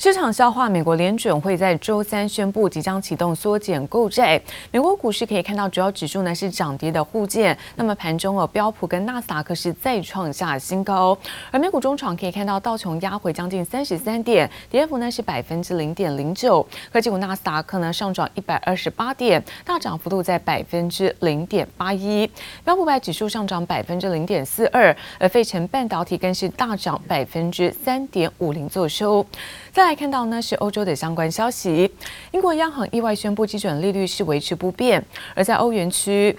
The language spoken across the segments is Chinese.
市场消化，美国联准会在周三宣布即将启动缩减购债。美国股市可以看到，主要指数呢是涨跌的互见。那么盘中哦，标普跟纳斯达克是再创下新高。而美股中场可以看到，道琼压回将近三十三点，跌幅呢是百分之零点零九。科技股纳斯达克呢上涨一百二十八点，大涨幅度在百分之零点八一。标普百指数上涨百分之零点四二，而费城半导体更是大涨百分之三点五零作收。在来看到呢是欧洲的相关消息，英国央行意外宣布基准利率是维持不变，而在欧元区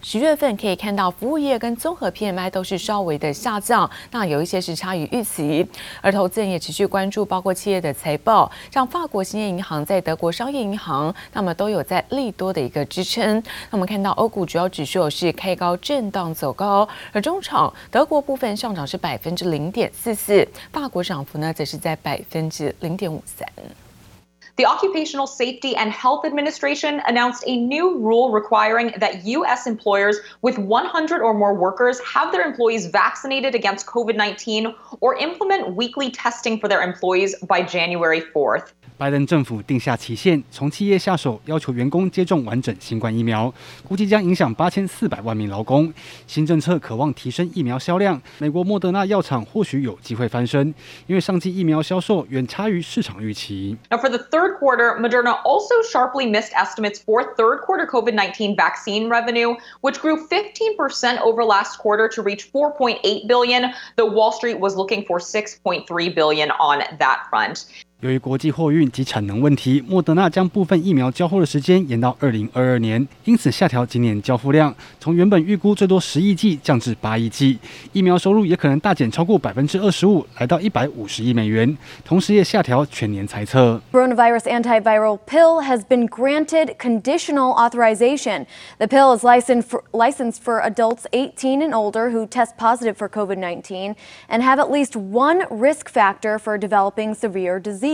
十月份可以看到服务业跟综合 PMI 都是稍微的下降，那有一些是差于预期，而投资人也持续关注包括企业的财报，像法国兴业银行在德国商业银行，那么都有在利多的一个支撑。那我们看到欧股主要指数是开高震荡走高，而中场德国部分上涨是百分之零点四四，法国涨幅呢则是在百分之零点五三。The Occupational Safety and Health Administration announced a new rule requiring that U.S. employers with 100 or more workers have their employees vaccinated against COVID 19 or implement weekly testing for their employees by January 4th. 拜登政府定下期限，从企业下手，要求员工接种完整新冠疫苗，估计将影响八千四百万名劳工。新政策渴望提升疫苗销量，美国莫德纳药厂或许有机会翻身，因为上季疫苗销售远差于市场预期。Now for the third quarter, Moderna also sharply missed estimates for third quarter COVID-19 vaccine revenue, which grew 15% over last quarter to reach 4.8 billion. The Wall Street was looking for 6.3 billion on that front. 由于国际货运及产能问题，莫德纳将部分疫苗交货的时间延到二零二二年，因此下调今年交付量，从原本预估最多十亿剂降至八亿剂。疫苗收入也可能大减超过百分之二十五，来到一百五十亿美元。同时也下调全年财测。Coronavirus antiviral pill has been granted conditional authorization. The pill is licensed for, licensed for adults 18 and older who test positive for COVID-19 and have at least one risk factor for developing severe disease.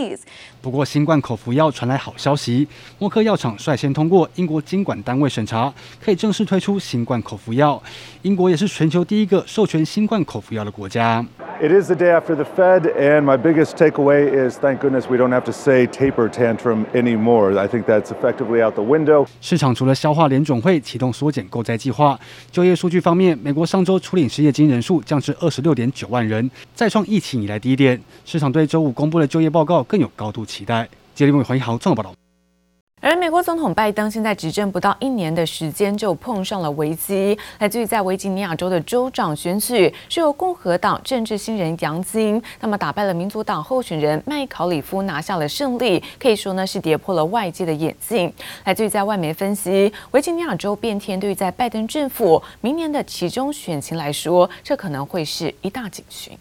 不过，新冠口服药传来好消息，默克药厂率先通过英国监管单位审查，可以正式推出新冠口服药。英国也是全球第一个授权新冠口服药的国家。It is the day after the Fed, and my biggest takeaway is, thank goodness we don't have to say taper tantrum anymore. I think that's effectively out the window. 市场除了消化联准会启动缩减购债计划，就业数据方面，美国上周处理失业金人数降至二十六点九万人，再创疫情以来低点。市场对周五公布的就业报告更有高度期待。接力为黄一豪综合报道。而美国总统拜登现在执政不到一年的时间，就碰上了危机。来自于在维吉尼亚州的州长选举，是由共和党政治新人杨金，那么打败了民主党候选人麦考里夫，拿下了胜利。可以说呢，是跌破了外界的眼镜。来自于在外媒分析，维吉尼亚州变天，对于在拜登政府明年的其中选情来说，这可能会是一大警讯。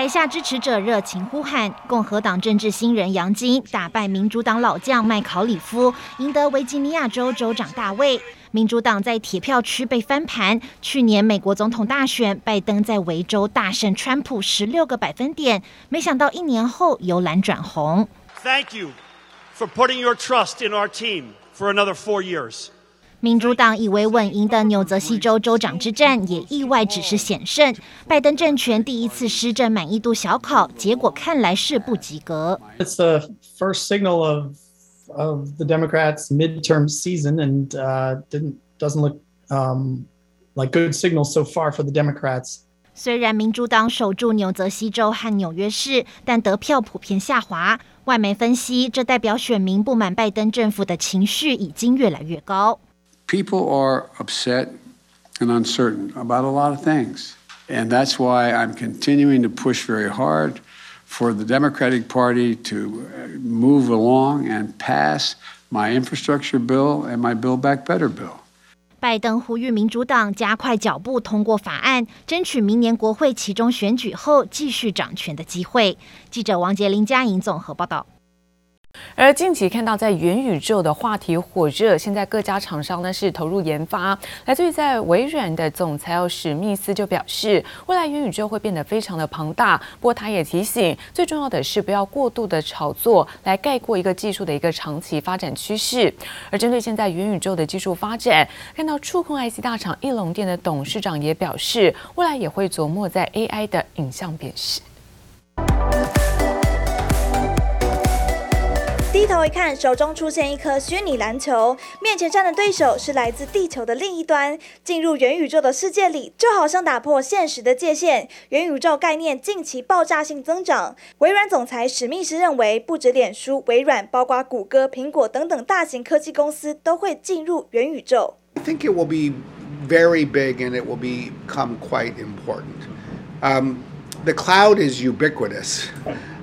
台下支持者热情呼喊，共和党政治新人杨金打败民主党老将麦考里夫，赢得维吉尼亚州州长大位。民主党在铁票区被翻盘。去年美国总统大选，拜登在维州大胜川普十六个百分点，没想到一年后由蓝转红。Thank you for putting your trust in our team for another four years. 民主党以为稳赢的纽泽西州州长之战也意外只是险胜，拜登政权第一次施政满意度小考，结果看来是不及格。It's the first signal of of the Democrats' midterm season, and uh, didn't doesn't look um like good signals so far for the Democrats. 虽然民主党守住纽泽西州和纽约市，但得票普遍下滑。外媒分析，这代表选民不满拜登政府的情绪已经越来越高。People are upset and uncertain about a lot of things. And that's why I'm continuing to push very hard for the Democratic Party to move along and pass my infrastructure bill and my Build Back Better bill. 拜登呼吁民主党加快脚步通过法案，争取明年国会期中选举后继续掌权的机会。记者王杰林、嘉莹综合报道。 而近期看到在元宇宙的话题火热，现在各家厂商呢是投入研发。来自于在微软的总裁史密斯就表示，未来元宇宙会变得非常的庞大。不过他也提醒，最重要的是不要过度的炒作，来盖过一个技术的一个长期发展趋势。而针对现在元宇宙的技术发展，看到触控 IC 大厂翼龙电的董事长也表示，未来也会琢磨在 AI 的影像辨识。低头一看，手中出现一颗虚拟篮球，面前站的对手是来自地球的另一端。进入元宇宙的世界里，就好像打破现实的界限。元宇宙概念近期爆炸性增长。微软总裁史密斯认为，不止脸书、微软，包括谷歌、苹果等等大型科技公司都会进入元宇宙。I think it will be very big and it will become quite important. Um, the cloud is ubiquitous.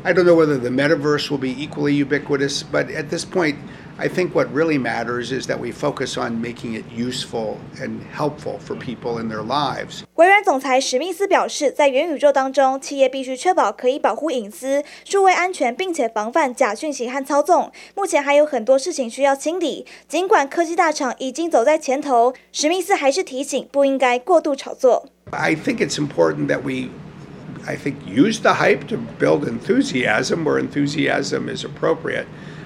I don't know whether the metaverse will be equally ubiquitous, but at this point, I think what really matters is that we focus on making it useful and helpful for people in their lives. 微软总裁史密斯表示，在元宇宙当中，企业必须确保可以保护隐私、数位安全，并且防范假讯息和操纵。目前还有很多事情需要清理。尽管科技大厂已经走在前头，史密斯还是提醒不应该过度炒作。I think it's important that we I think, use the hype to build enthusiasm where enthusiasm is appropriate,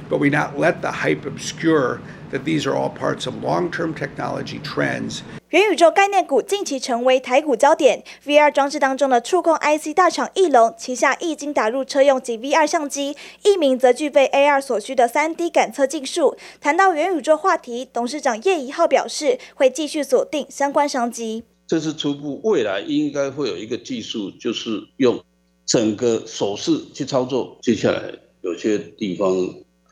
but we not let the hype obscure that these are all parts of long-term technology trends. 元宇宙概念股近期成为台股焦点。VR 装置当中的触控 IC 大厂义隆旗下已经打入车用及 VR 相机，一名则具备 AR 所需的 3D 感测技术。谈到元宇宙话题，董事长叶宜浩表示，会继续锁定相关商机。这是初步，未来应该会有一个技术，就是用整个手势去操作。接下来有些地方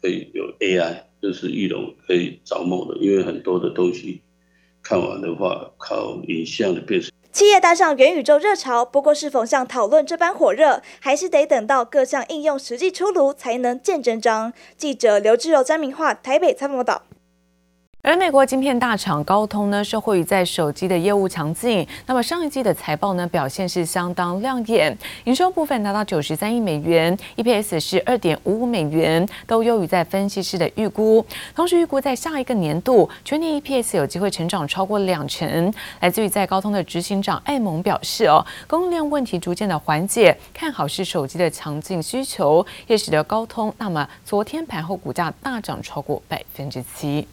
可以有 AI，就是义隆可以着墨的，因为很多的东西看完的话，靠影像的辨识。企业搭上元宇宙热潮，不过是否像讨论这般火热，还是得等到各项应用实际出炉才能见真章。记者刘志柔、詹明化台北参谋导。而美国晶片大厂高通呢，受惠于在手机的业务强劲，那么上一季的财报呢表现是相当亮眼，营收部分达到九十三亿美元，EPS 是二点五五美元，都优于在分析师的预估。同时预估在下一个年度全年 EPS 有机会成长超过两成。来自于在高通的执行长艾蒙表示哦，供应链问题逐渐的缓解，看好是手机的强劲需求，也使得高通那么昨天盘后股价大涨超过百分之七。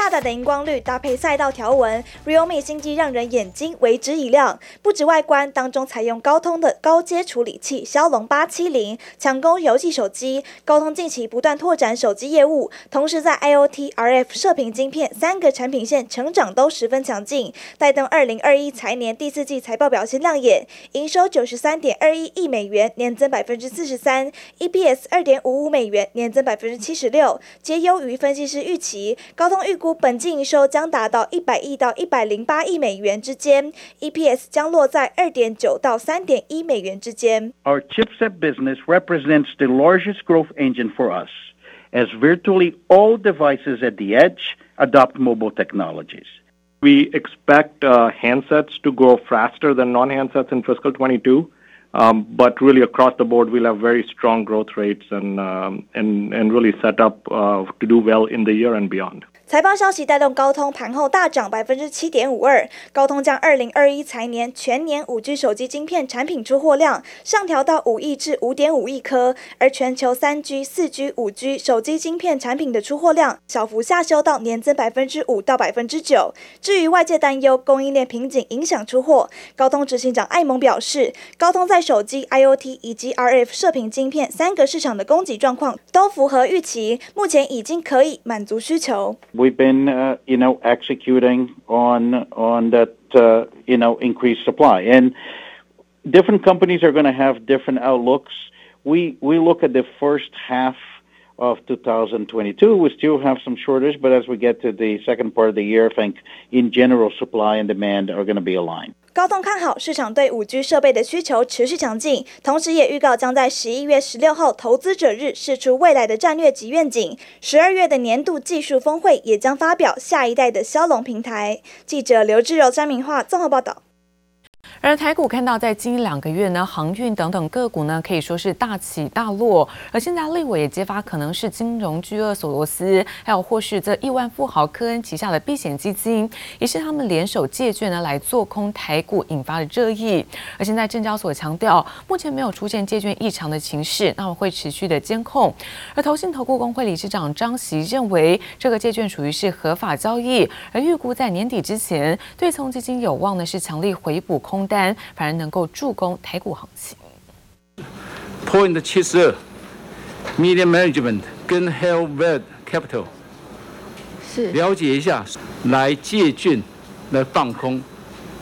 大大的荧光绿搭配赛道条纹，Realme 新机让人眼睛为之一亮。不止外观当中采用高通的高阶处理器骁龙八七零，抢攻游戏手机。高通近期不断拓展手机业务，同时在 IoT、RF 射频晶片三个产品线成长都十分强劲，带动二零二一财年第四季财报表现亮眼，营收九十三点二一亿美元，年增百分之四十三；EPS 二点五五美元，年增百分之七十六，皆优于分析师预期。高通预估。本季营收将达到一百亿到一百零八亿美元之间，EPS 将落在二点九到三点一美元之间。Our chipset business represents the largest growth engine for us, as virtually all devices at the edge adopt mobile technologies. We expect handsets to grow faster than non-handsets in fiscal 22, but really across the board, we'll have very strong growth rates and really set up to do well in the year and beyond. 财报消息带动高通盘后大涨百分之七点五二。高通将二零二一财年全年五 G 手机晶片产品出货量上调到五亿至五点五亿颗，而全球三 G、四 G、五 G 手机晶片产品的出货量小幅下修到年增百分之五到百分之九。至于外界担忧供应链瓶颈影响出货，高通执行长艾蒙表示，高通在手机、IoT 以及 RF 射频晶片三个市场的供给状况都符合预期，目前已经可以满足需求。We've been, uh, you know, executing on on that, uh, you know, increased supply, and different companies are going to have different outlooks. We we look at the first half of 2022, we still have some shortage, but as we get to the second part of the year, I think in general, supply and demand are going to be aligned. 高通看好市场对五 G 设备的需求持续强劲，同时也预告将在十一月十六号投资者日释出未来的战略及愿景。十二月的年度技术峰会也将发表下一代的骁龙平台。记者刘志柔、张明化综合报道。而台股看到，在近两个月呢，航运等等个股呢，可以说是大起大落。而现在立委也揭发，可能是金融巨鳄索罗斯，还有或是这亿万富豪科恩旗下的避险基金，也是他们联手借券呢来做空台股，引发了热议。而现在证交所强调，目前没有出现借券异常的情势，那么会持续的监控。而投信投顾公会理事长张席认为，这个借券属于是合法交易，而预估在年底之前，对冲基金有望呢是强力回补空。单反而能够助攻台股行情。Point 七十二，Media Management 跟 Helvet Capital 是了解一下，来借券来放空，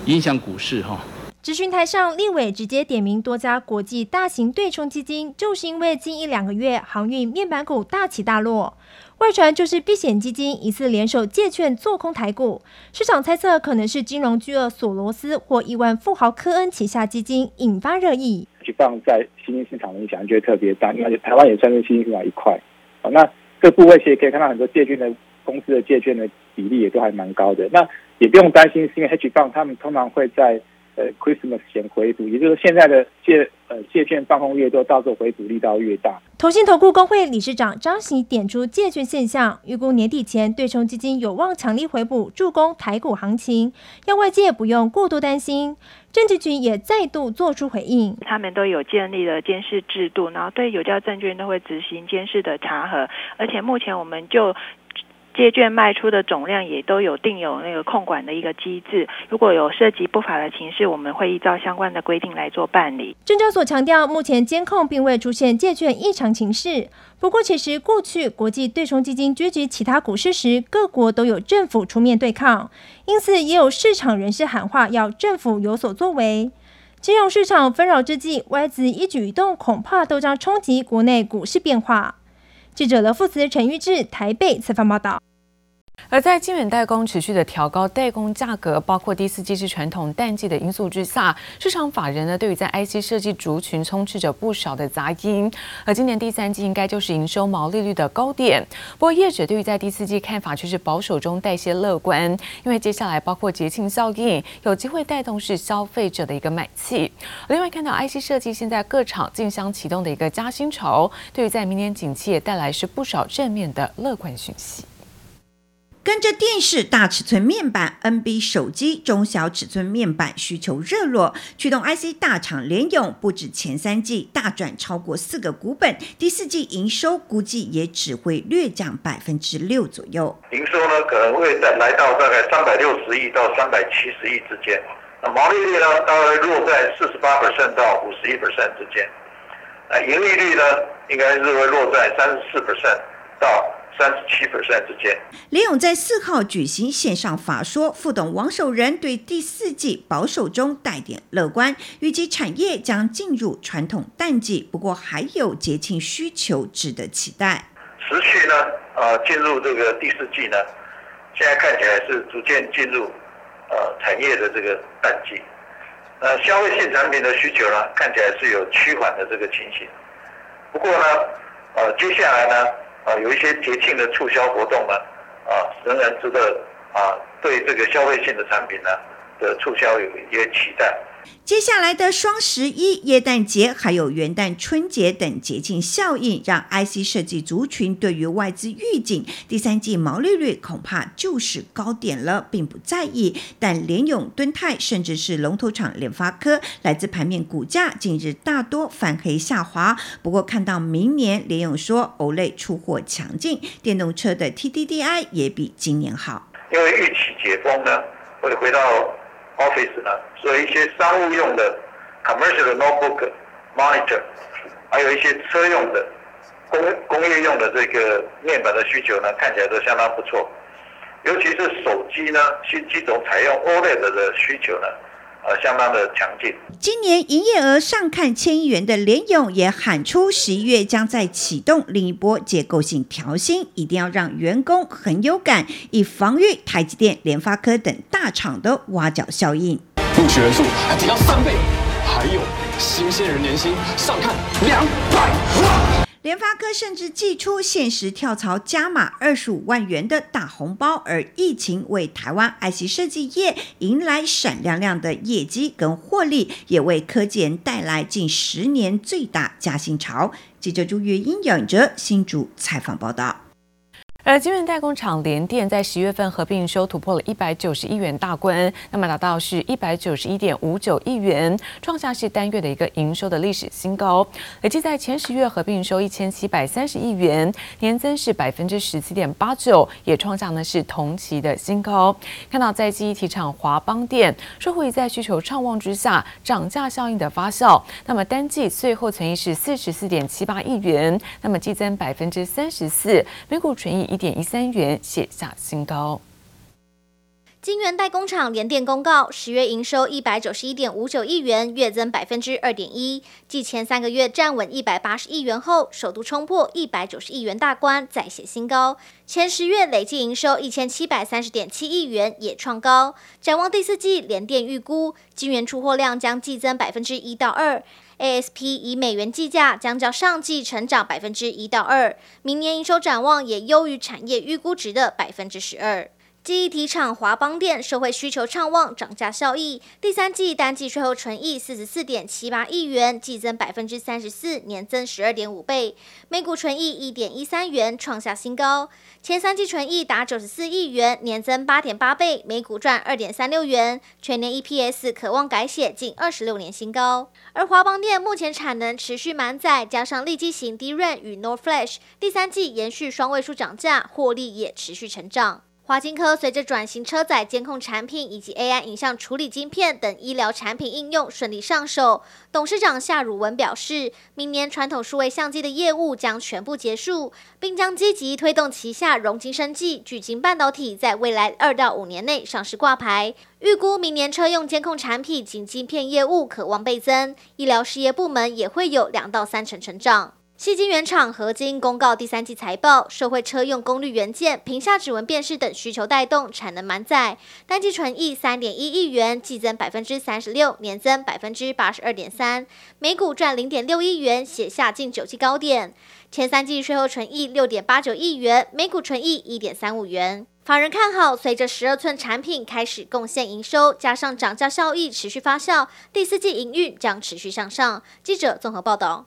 影响股市哈。咨询台上，立委直接点名多家国际大型对冲基金，就是因为近一两个月航运面板股大起大落。外传就是避险基金疑似联手借券做空台股，市场猜测可能是金融巨鳄索罗斯或亿万富豪科恩旗下基金，引发热议。去放在新兴市场的影响就会特别大，因为台湾也算是新兴市场一块。好，那这部位其实可以看到很多借券的公司的借券的比例也都还蛮高的，那也不用担心，是因为 hedge fund 他们通常会在。呃，Christmas 前回补，也就是现在的借呃借券放空越多，到时候回补力道越大。投信投顾公会理事长张喜点出借券现象，预估年底前对冲基金有望强力回补，助攻台股行情，让外界不用过度担心。政治局也再度做出回应，他们都有建立了监视制度，然后对有价证券都会执行监视的查核，而且目前我们就。借券卖出的总量也都有定有那个控管的一个机制，如果有涉及不法的情势，我们会依照相关的规定来做办理。证交所强调，目前监控并未出现借券异常情势。不过，其实过去国际对冲基金狙击其他股市时，各国都有政府出面对抗，因此也有市场人士喊话要政府有所作为。金融市场纷扰之际，外资一举一动恐怕都将冲击国内股市变化。记者刘富慈、陈玉志台北采访报道。而在晶圆代工持续的调高代工价格，包括第四季是传统淡季的因素之下，市场法人呢对于在 IC 设计族群充斥着不少的杂音。而今年第三季应该就是营收毛利率的高点。不过业者对于在第四季看法却是保守中带些乐观，因为接下来包括节庆效应，有机会带动是消费者的一个买气。另外看到 IC 设计现在各厂竞相启动的一个加薪潮，对于在明年景气也带来是不少正面的乐观讯息。跟着电视大尺寸面板、NB 手机中小尺寸面板需求热络，驱动 IC 大厂联咏不止前三季大赚超过四个股本，第四季营收估计也只会略降百分之六左右。营收呢可能会在来到大概三百六十亿到三百七十亿之间，那毛利率呢大概落在四十八到五十一%之间，那盈利率呢应该是会落在三十四到。三十七 percent 之间。联勇在四号举行线上法说，副董王守仁对第四季保守中带点乐观，预计产业将进入传统淡季，不过还有节庆需求值得期待。持续呢，呃，进入这个第四季呢，现在看起来是逐渐进入呃产业的这个淡季，呃，消费性产品的需求呢，看起来是有趋缓的这个情形。不过呢，呃，接下来呢。啊，有一些节庆的促销活动呢，啊，仍然值得啊，对这个消费性的产品呢的促销有一些期待。接下来的双十一、耶诞节，还有元旦、春节等节庆效应，让 IC 设计族群对于外资预警第三季毛利率恐怕就是高点了，并不在意。但联咏、敦泰，甚至是龙头厂联发科，来自盘面股价近日大多翻黑下滑。不过看到明年，联咏说 OLED 出货强劲，电动车的 TDDI 也比今年好。因为预期解封呢，会回到。Office 呢，所以一些商务用的 commercial notebook monitor，还有一些车用的工工业用的这个面板的需求呢，看起来都相当不错。尤其是手机呢，新机种采用 OLED 的需求呢。呃，相当的强劲。今年营业额上看千亿元的联咏也喊出，十一月将再启动另一波结构性调薪，一定要让员工很有感，以防御台积电、联发科等大厂的挖角效应。录取人数还提高三倍，还有新鲜人年薪上看两百万。联发科甚至寄出限时跳槽加码二十五万元的大红包，而疫情为台湾 IC 设计业迎来闪亮亮的业绩跟获利，也为科技带来近十年最大加薪潮。记者朱月英、杨哲新竹采访报道。而晶圆代工厂联电在十月份合并营收突破了一百九十亿元大关，那么达到是一百九十一点五九亿元，创下是单月的一个营收的历史新高。累计在前十月合并营收一千七百三十亿元，年增是百分之十七点八九，也创下呢是同期的新高。看到在记忆体厂华邦电，受惠在需求畅旺之下，涨价效应的发酵，那么单季税后存益是四十四点七八亿元，那么季增百分之三十四，每股纯益一点一三元写下新高。金源代工厂联电公告，十月营收一百九十一点五九亿元，月增百分之二点一，继前三个月站稳一百八十亿元后，首度冲破一百九十亿元大关，再写新高。前十月累计营收一千七百三十点七亿元，也创高。展望第四季，联电预估金源出货量将季增百分之一到二。ASP 以美元计价，将较上季成长百分之一到二。明年营收展望也优于产业预估值的百分之十二。记忆体厂华邦电社会需求畅旺，涨价效益。第三季单季税后纯益四十四点七八亿元，季增百分之三十四，年增十二点五倍，每股纯益一点一三元，创下新高。前三季纯益达九十四亿元，年增八点八倍，每股赚二点三六元，全年 EPS 可望改写近二十六年新高。而华邦电目前产能持续满载，加上利基型 DRAM 与 NOR Flash，第三季延续双位数涨价，获利也持续成长。华晶科随着转型车载监控产品以及 AI 影像处理晶片等医疗产品应用顺利上手，董事长夏汝文表示，明年传统数位相机的业务将全部结束，并将积极推动旗下融晶生技、聚晶半导体在未来二到五年内上市挂牌。预估明年车用监控产品及晶片业务可望倍增，医疗事业部门也会有两到三成成长。矽晶圆厂合金公告第三季财报，社会车用功率元件、屏下指纹辨识等需求带动产能满载，单季纯益三点一亿元，季增百分之三十六，年增百分之八十二点三，每股赚零点六亿元，写下近九季高点。前三季税后纯益六点八九亿元，每股纯益一点三五元。法人看好，随着十二寸产品开始贡献营收，加上涨价效益持续发酵，第四季营运将持续向上。记者综合报道。